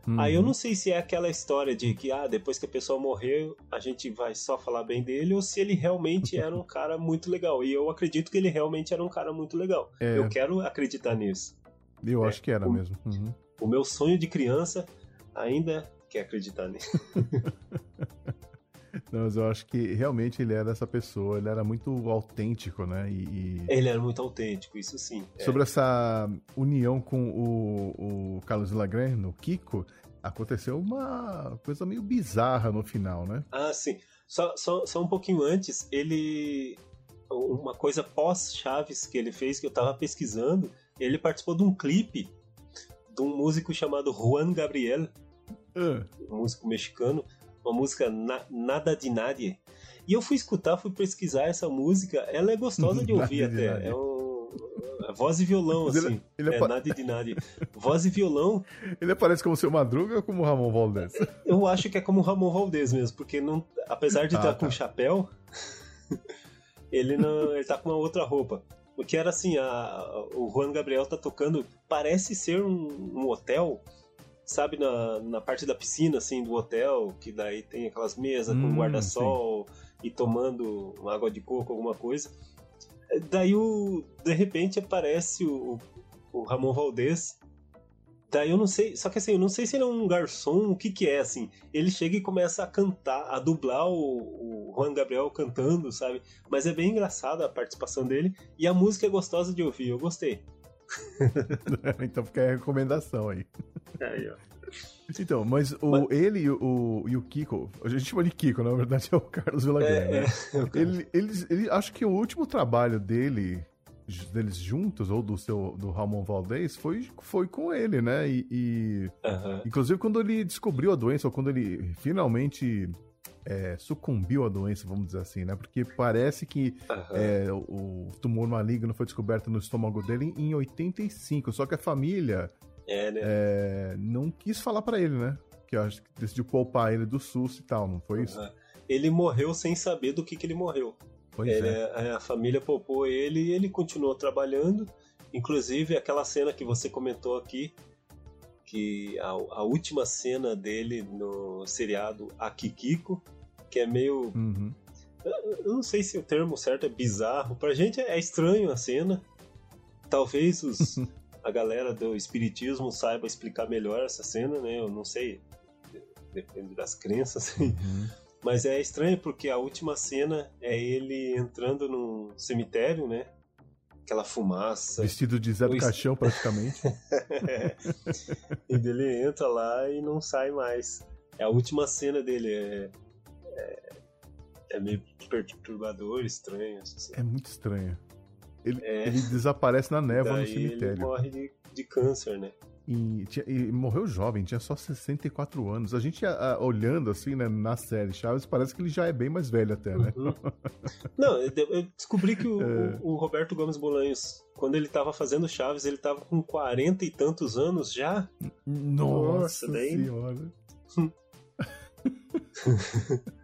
Uhum. Aí eu não sei se é aquela história de que ah, depois que a pessoa morreu, a gente vai só falar bem dele, ou se ele realmente era um cara muito legal. E eu acredito que ele realmente era um cara muito legal. É. Eu quero acreditar nisso. Eu é, acho que era o- mesmo. Uhum. O meu sonho de criança ainda quer acreditar nisso. Não, mas eu acho que realmente ele era essa pessoa, ele era muito autêntico, né? E, e Ele era muito autêntico, isso sim. É. sobre essa união com o, o Carlos Villagrán, no Kiko, aconteceu uma coisa meio bizarra no final, né? Ah, sim. Só, só, só um pouquinho antes, ele. Uma coisa pós-Chaves que ele fez, que eu tava pesquisando, ele participou de um clipe de um músico chamado Juan Gabriel, Ah, um músico mexicano, uma música Na- Nada de Nadie. E eu fui escutar, fui pesquisar essa música, ela é gostosa de ouvir de até. Nadie. É um. é voz e violão, ele- assim. ele é nada de nada. Voz e violão, ele aparece como seu Madruga ou como Ramon Valdez? eu acho que é como o Ramon Valdez mesmo, porque não, apesar de Ah, estar tá. com chapéu, ele não, ele tá com uma outra roupa. Porque era assim, a, o Juan Gabriel tá tocando, parece ser um, um hotel, sabe, na, na parte da piscina, assim, do hotel, que daí tem aquelas mesas Hum, com guarda-sol e tomando uma água de coco, alguma coisa. Daí, o, de repente, aparece o, o Ramon Valdez. Daí eu não sei, só que assim, eu não sei se ele é um garçom, o que que é, assim. Ele chega e começa a cantar, a dublar o, o Juan Gabriel cantando, sabe? Mas é bem engraçada a participação dele e a música é gostosa de ouvir, eu gostei. então fica a recomendação aí. Aí, ó. Então, mas o, Mas- ele e o, e o Kiko, a gente chama de Kiko, na verdade é o Carlos Villagrán, É, né? é. Ele, eles, ele, acho que o último trabalho dele, deles juntos, ou do seu do Ramon Valdez, foi, foi com ele, né? E, e, Aham. inclusive quando ele descobriu a doença, ou quando ele finalmente é, sucumbiu à doença, vamos dizer assim, né? Porque parece que aham. é, o, o tumor maligno foi descoberto no estômago dele em 85, só que a família É, né? é, não quis falar pra ele, né? Que eu acho que decidiu poupar ele do SUS e tal, não foi isso? Aham. Ele morreu sem saber do que, que ele morreu. Pois Ele- é. a família poupou ele e ele continuou trabalhando. Inclusive, aquela cena que você comentou aqui, que a, a última cena dele no seriado Akikiko, que é meio. Uhum. Eu não sei se o termo certo é bizarro. Pra gente é estranho a cena. Talvez os, a galera do espiritismo saiba explicar melhor essa cena, né? Eu não sei. Depende das crenças. Uhum. Mas é estranho porque a última cena é ele entrando num cemitério, né? Aquela fumaça. Vestido de Zé do Pois- Caixão, praticamente. e dele entra lá e não sai mais. É a última cena dele. É, é, é meio perturbador, estranho. Assim. É muito estranho. Ele, É. ele desaparece na névoa no Daí ele cemitério. morre de, de câncer, né? E, tinha- e morreu jovem, tinha só 64 anos. A gente, a- a- olhando assim, né, na série Chaves, parece que ele já é bem mais velho até, né? Uhum. Não, eu de- eu descobri que o, É. o- o Roberto Gomes Bolanhos, quando ele tava fazendo Chaves, ele tava com 40 e tantos anos já. Nossa, Nossa, daí- senhora.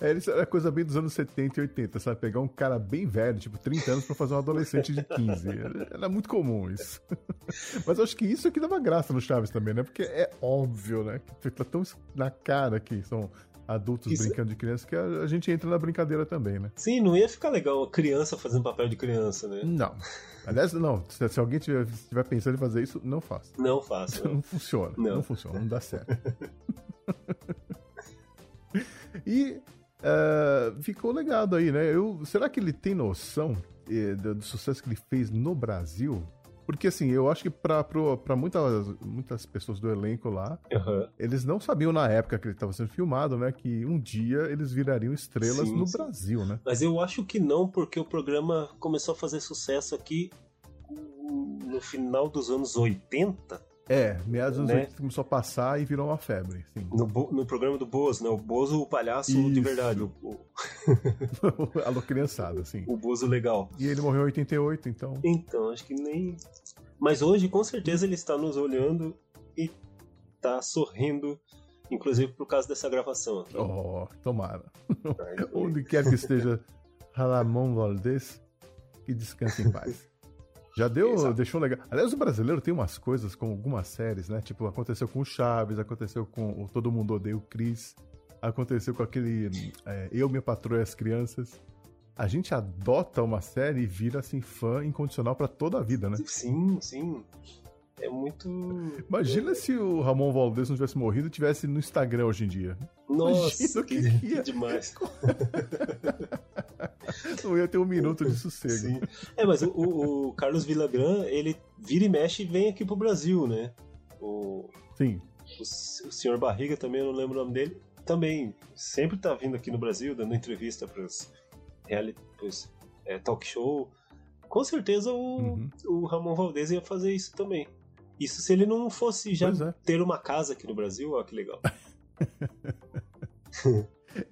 É, isso era coisa bem dos anos 70 e 80, sabe? Pegar um cara bem velho, tipo 30 anos, pra fazer um adolescente de 15. Era, muito comum isso. Mas eu acho que isso é que dava graça no Chaves também, né? Porque é óbvio, né? Que tá tão na cara que são adultos Isso- brincando de criança, que a, gente entra na brincadeira também, né? Sim, não ia ficar legal criança fazendo papel de criança, né? Não. Aliás, não. Se, se alguém tiver, estiver pensando em fazer isso, não faça. Não faço. né? Não funciona. Não. Não. funciona, não dá certo. e eh, ficou legado aí, né? Eu, será que ele tem noção eh, do, do sucesso que ele fez no Brasil? Porque assim, eu acho que pra muitas, muitas pessoas do elenco lá, Aham. eles não sabiam na época que ele estava sendo filmado, né? Que um dia eles virariam estrelas Sim, no sim. Brasil, né? Mas eu acho que não, porque o programa começou a fazer sucesso aqui no final dos anos 80, É, meados dos Né? 80 começou a passar e virou uma febre, sim. no, no programa do Bozo, né? O Bozo, o palhaço de Isso. verdade, o, Alô, criançada, sim. o Bozo legal. E ele morreu em 88, então. Então, acho que nem. Mas hoje, com certeza, ele está nos olhando e tá sorrindo, inclusive por causa dessa gravação aqui. Oh, tomara. Onde quer que esteja Ramon Valdez, que descanse em paz. Já deu, Exato. deixou legal. Aliás, o brasileiro tem umas coisas com algumas séries, né? Tipo, aconteceu com o Chaves, aconteceu com o Todo Mundo Odeia o Chris, aconteceu com aquele é, Eu, Minha Patroa e as Crianças. A gente adota uma série e vira, assim, fã incondicional pra toda a vida, né? Sim, sim. É muito. Imagina se o Ramon Valdez não tivesse morrido e tivesse no Instagram hoje em dia. Nossa, Imagina que, que ia. demais. Não ia ter um minuto de sossego. Sim. É, mas o, o- o Carlos Villagrán, ele vira e mexe e vem aqui pro Brasil, né? O, Sim. o, o senhor Barriga também, eu não lembro o nome dele, também sempre tá vindo aqui no Brasil, dando entrevista pros, reality, pros é, talk show. Com certeza o, Uhum. o Ramon Valdez ia fazer isso também. Isso se ele não fosse já é. ter uma casa aqui no Brasil, ó que legal.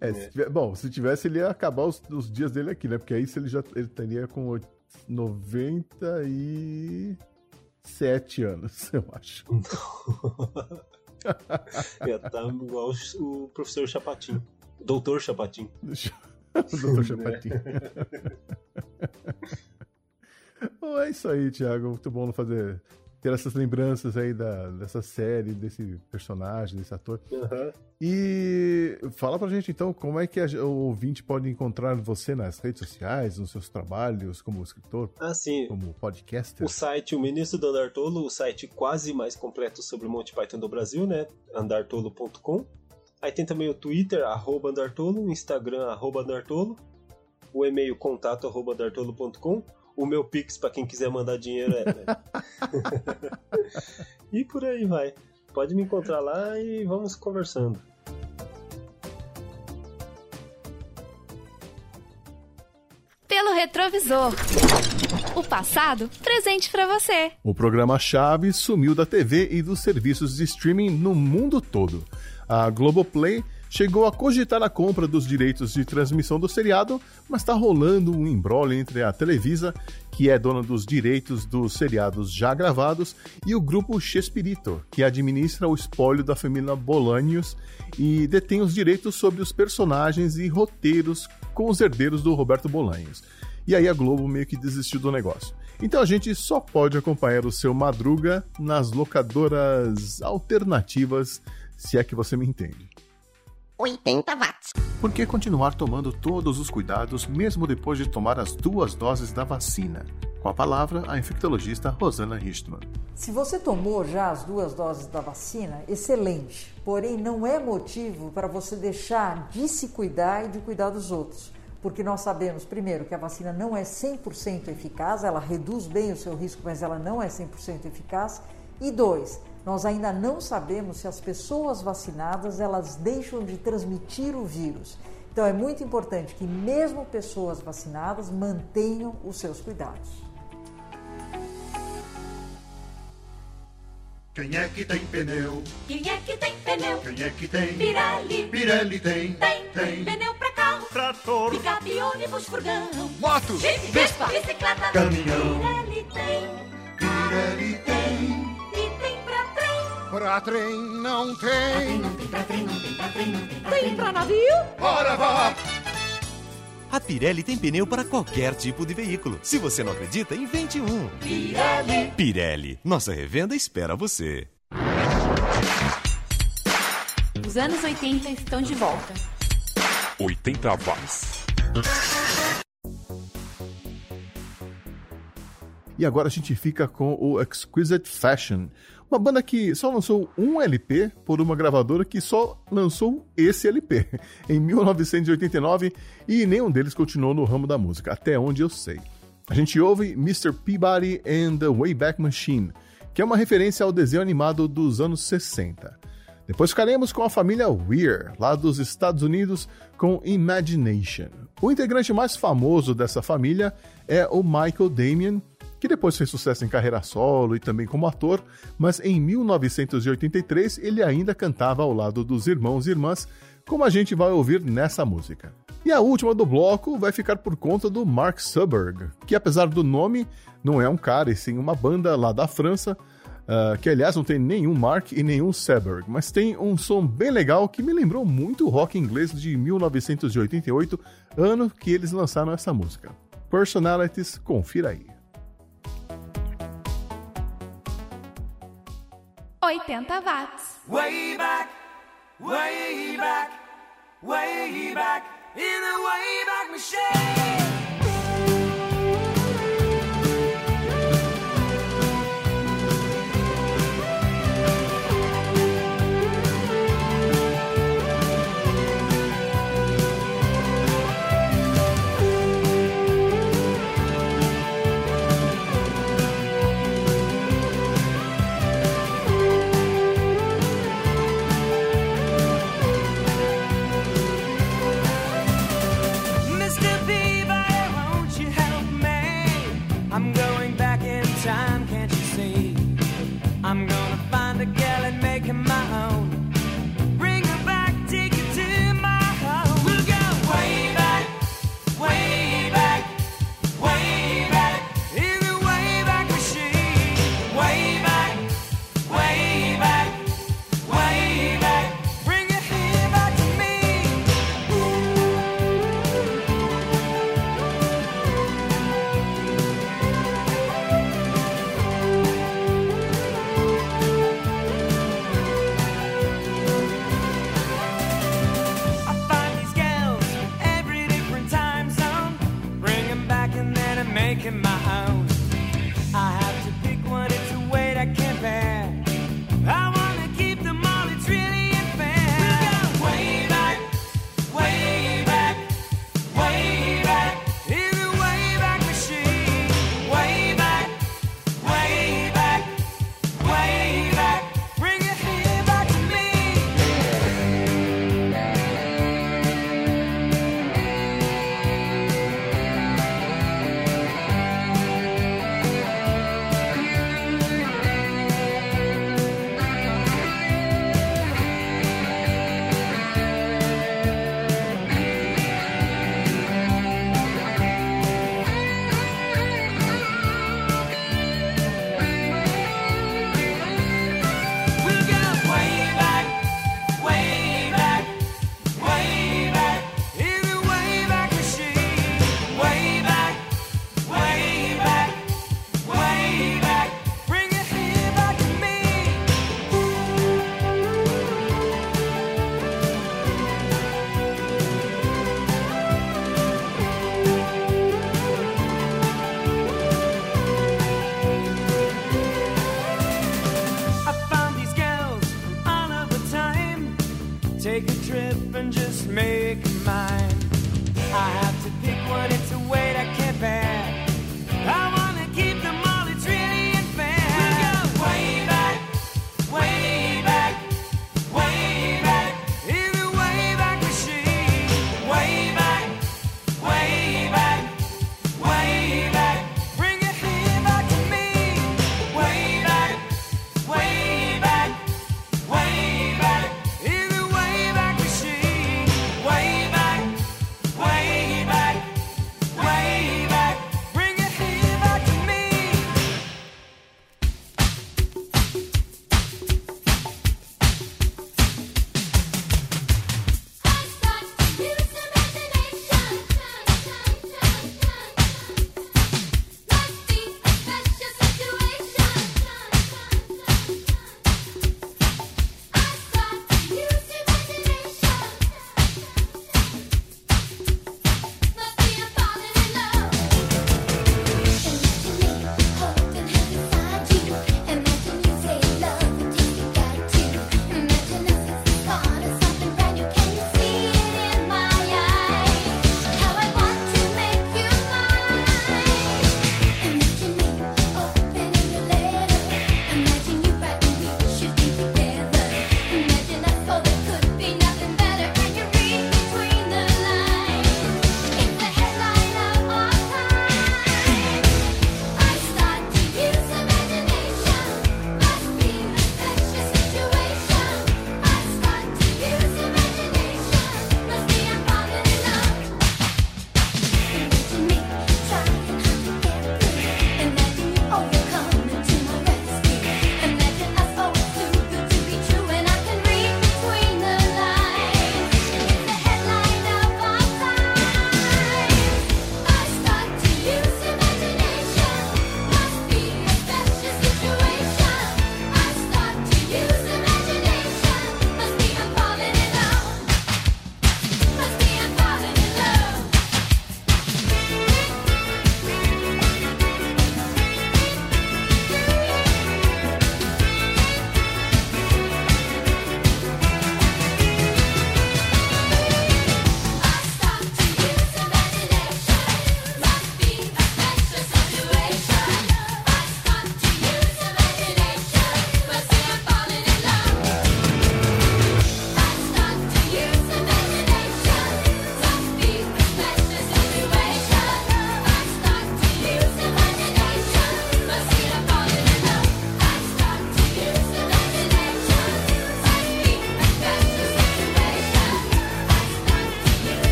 É, se tiver- bom, se tivesse, ele ia acabar os, os dias dele aqui, né? Porque aí se ele já ele estaria com oit- 97 anos, eu acho. ia estar igual o professor Chapatin. Doutor Chapatin. Chapatinho. Bom, é isso aí, Thiago. Muito bom fazer ter essas lembranças aí da, dessa série, desse personagem, desse ator. Aham. E fala pra gente então como é que a- o ouvinte pode encontrar você nas redes sociais, nos seus trabalhos como escritor, Ah, sim. como podcaster. O site O Ministro do Andartolo, o site quase mais completo sobre Monty Python do Brasil, né? andartolo.com. Aí tem também o Twitter, arroba Andartolo, o Instagram, arroba Andartolo, o e-mail contato, arroba andartolo.com. O meu Pix, pra quem quiser mandar dinheiro, é. Né? e por aí vai. Pode me encontrar lá e vamos conversando. Pelo retrovisor. O passado presente pra você. O programa Chave sumiu da TV e dos serviços de streaming no mundo todo. A Globoplay chegou a cogitar a compra dos direitos de transmissão do seriado, mas está rolando um embrolho entre a Televisa, que é dona dos direitos dos seriados já gravados, e o grupo Chespirito, que administra o espólio da família Bolanhos e detém os direitos sobre os personagens e roteiros com os herdeiros do Roberto Bolanhos. E aí a Globo meio que desistiu do negócio. Então a gente só pode acompanhar o seu Madruga nas locadoras alternativas, se é que você me entende. 80 watts. Por que continuar tomando todos os cuidados mesmo depois de tomar as duas doses da vacina? Com a palavra, a infectologista Rosana Richtmann. Se você tomou já as duas doses da vacina, excelente. Porém, não é motivo para você deixar de se cuidar e de cuidar dos outros. Porque nós sabemos, primeiro, que a vacina não é 100% eficaz, ela reduz bem o seu risco, mas ela não é 100% eficaz. E dois, nós ainda não sabemos se as pessoas vacinadas elas deixam de transmitir o vírus. Então é muito importante que mesmo pessoas vacinadas mantenham os seus cuidados. Quem é que tem pneu? Quem é que tem pneu? Quem é que tem? Pirelli. Pirelli tem. Tem, tem. Pneu pra carro. Trator. Picape, ônibus, furgão. Moto. Jeep, Vespa. Bicicleta. Caminhão. Pirelli tem. Pirelli tem. Pra trem não tem. Não tem pra trem, não tem pra trem, não tem pra Tem para navio? Bora, vá! A Pirelli tem pneu para qualquer tipo de veículo. Se você não acredita, invente um. Pirelli. Pirelli, nossa revenda espera você. Os anos 80 estão de volta. 80 watts. E agora a gente fica com o Exquisite Fashion, uma banda que só lançou um LP por uma gravadora que só lançou esse LP em 1989 e nenhum deles continuou no ramo da música, até onde eu sei. A gente ouve Mr. Peabody and the Wayback Machine, que é uma referência ao desenho animado dos anos 60. Depois ficaremos com a família Weir, lá dos Estados Unidos, com Imagination. O integrante mais famoso dessa família é o Michael Damian, que depois fez sucesso em carreira solo e também como ator, mas em 1983 ele ainda cantava ao lado dos irmãos e irmãs, como a gente vai ouvir nessa música. E a última do bloco vai ficar por conta do Mark Suberg, que apesar do nome, não é um cara e sim uma banda lá da França, uh, que aliás não tem nenhum Mark e nenhum Suberg, mas tem um som bem legal que me lembrou muito o rock inglês de 1988, ano que eles lançaram essa música. Personalities, confira aí. 80 watts. Way back, way back, way back in the way back machine.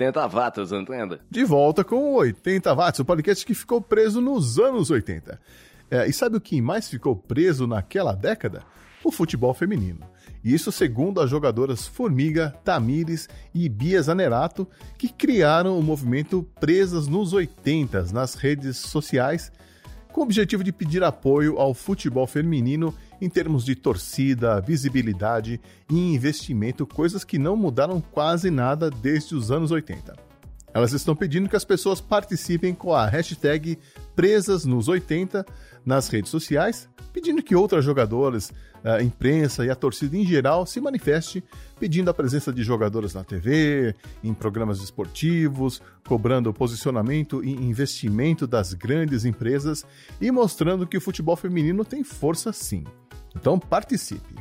80 watts, entenda? De volta com o 80 watts, o podcast que ficou preso nos anos 80. É, e sabe o que mais ficou preso naquela década? O futebol feminino. Isso segundo as jogadoras Formiga, Tamires e Bia Zanerato, que criaram o movimento Presas nos 80 nas redes sociais, com o objetivo de pedir apoio ao futebol feminino em termos de torcida, visibilidade e investimento, coisas que não mudaram quase nada desde os anos 80. Elas estão pedindo que as pessoas participem com a hashtag Presas nos 80 nas redes sociais, pedindo que outras jogadoras, a imprensa e a torcida em geral se manifeste, pedindo a presença de jogadoras na TV, em programas esportivos, cobrando posicionamento e investimento das grandes empresas e mostrando que o futebol feminino tem força sim. Então participe!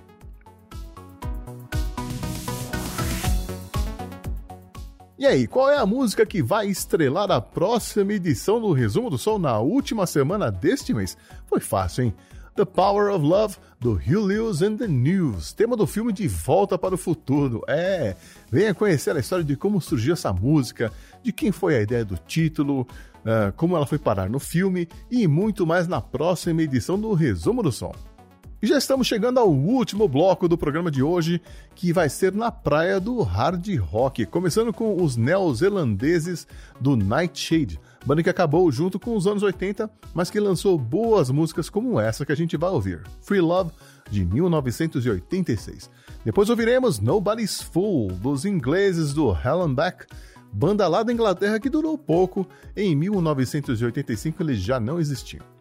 E aí, qual é a música que vai estrelar a próxima edição do Resumo do Sol na última semana deste mês? Foi fácil, hein? The Power of Love, do Hugh Lewis and the News, tema do filme De Volta para o Futuro. É, venha conhecer a história de como surgiu essa música, de quem foi a ideia do título, uh, como ela foi parar no filme e muito mais na próxima edição do Resumo do Som. E já estamos chegando ao último bloco do programa de hoje, que vai ser na praia do hard rock, começando com os neozelandeses do Nightshade, banda que acabou junto com os anos 80, mas que lançou boas músicas como essa que a gente vai ouvir, Free Love, de 1986. Depois ouviremos Nobody's Fool, dos ingleses do Hallenbeck, banda lá da Inglaterra que durou pouco, em 1985 eles já não existiam.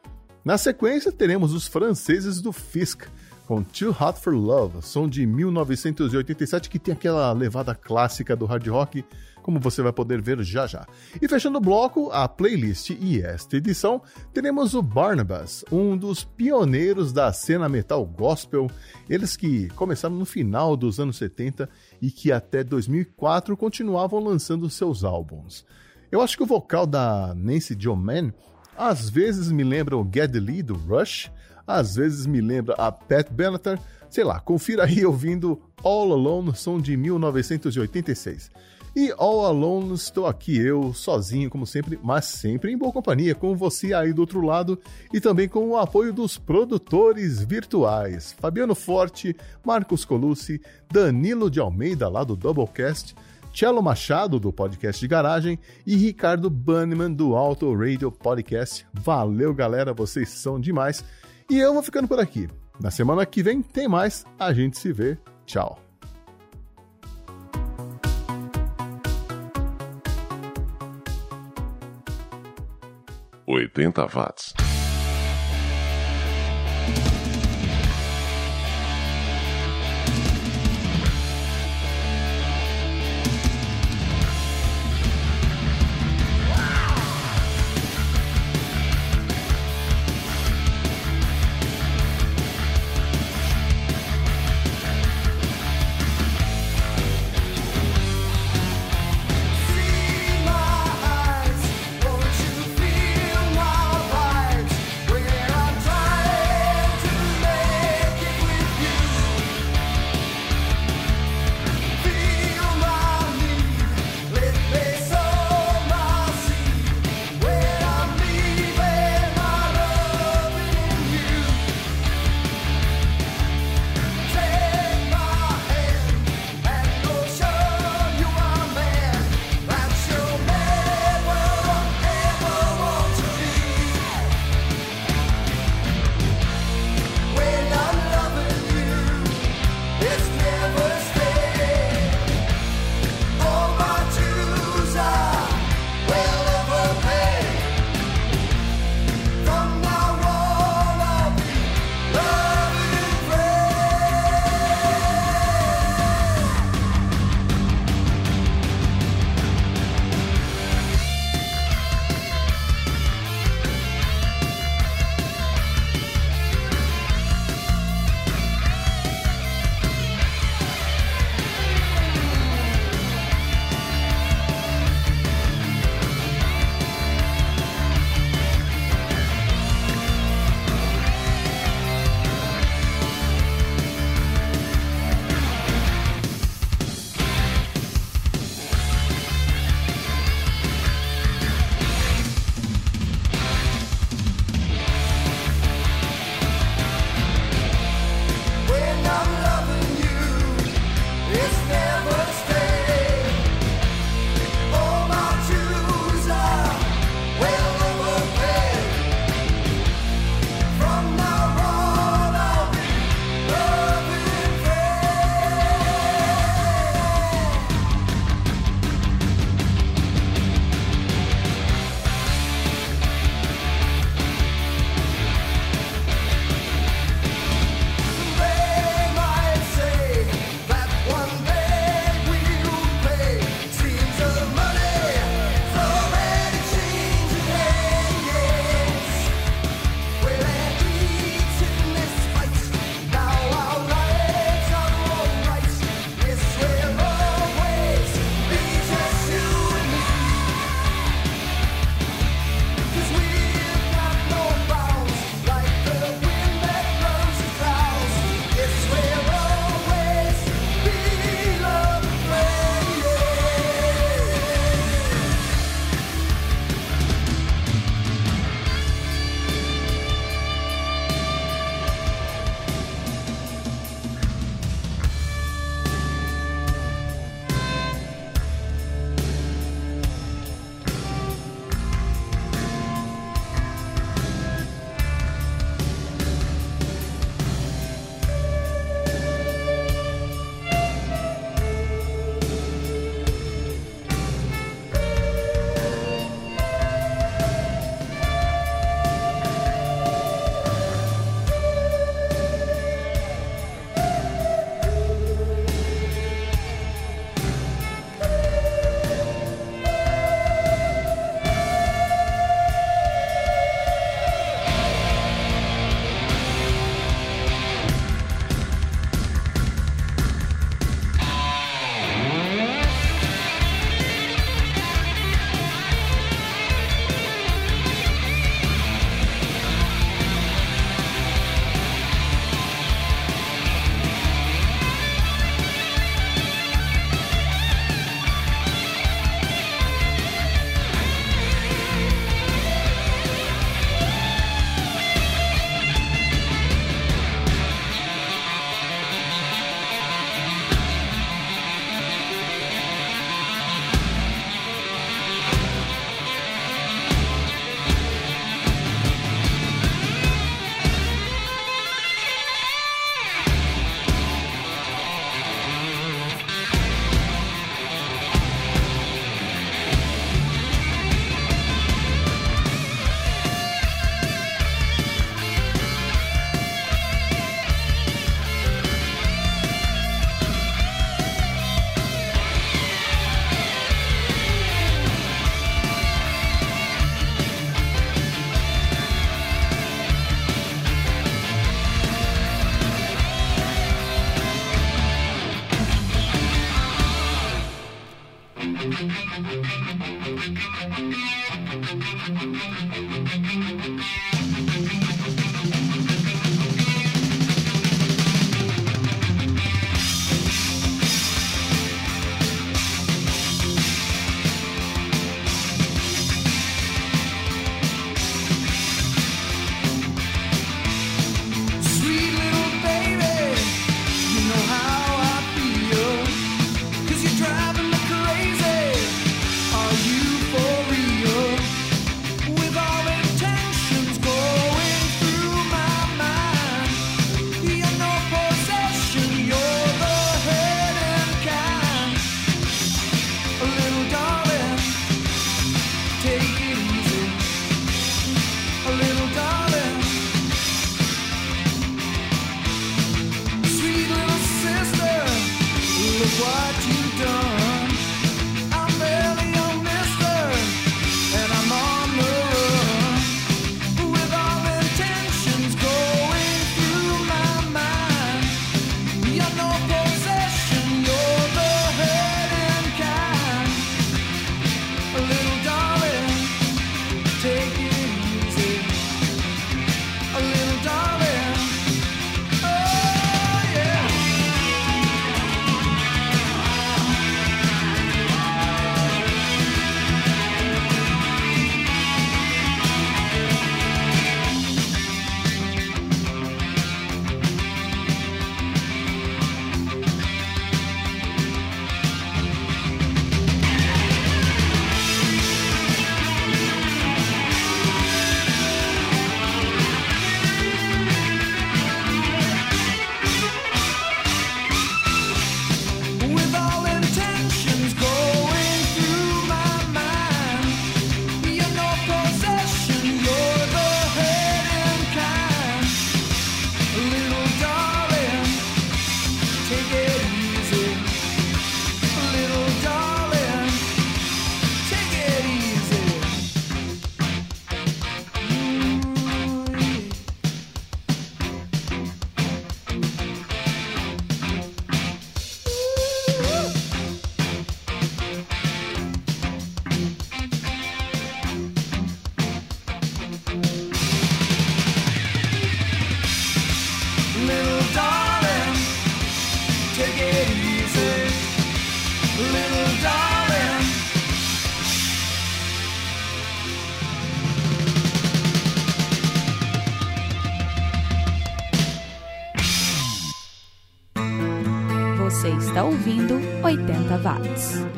Na sequência, teremos os franceses do Fisk, com Too Hot for Love, som de 1987 que tem aquela levada clássica do hard rock, como você vai poder ver já já. E fechando o bloco, a playlist e esta edição, teremos o Barnabas, um dos pioneiros da cena metal gospel, eles que começaram no final dos anos 70 e que até 2004 continuavam lançando seus álbuns. Eu acho que o vocal da Nancy Joe Mann às vezes me lembra o Geddy Lee do Rush, às vezes me lembra a Pat Benatar. Sei lá, confira aí ouvindo All Alone, som de 1986. E All Alone estou aqui eu, sozinho como sempre, mas sempre em boa companhia, com você aí do outro lado e também com o apoio dos produtores virtuais, Fabiano Forte, Marcos Colucci, Danilo de Almeida lá do Doublecast, Cello Machado, do podcast de garagem, e Ricardo Banniman, do Auto Radio Podcast. Valeu, galera, vocês são demais. E eu vou ficando por aqui. Na semana que vem tem mais, a gente se vê. Tchau. Oitenta watts. 80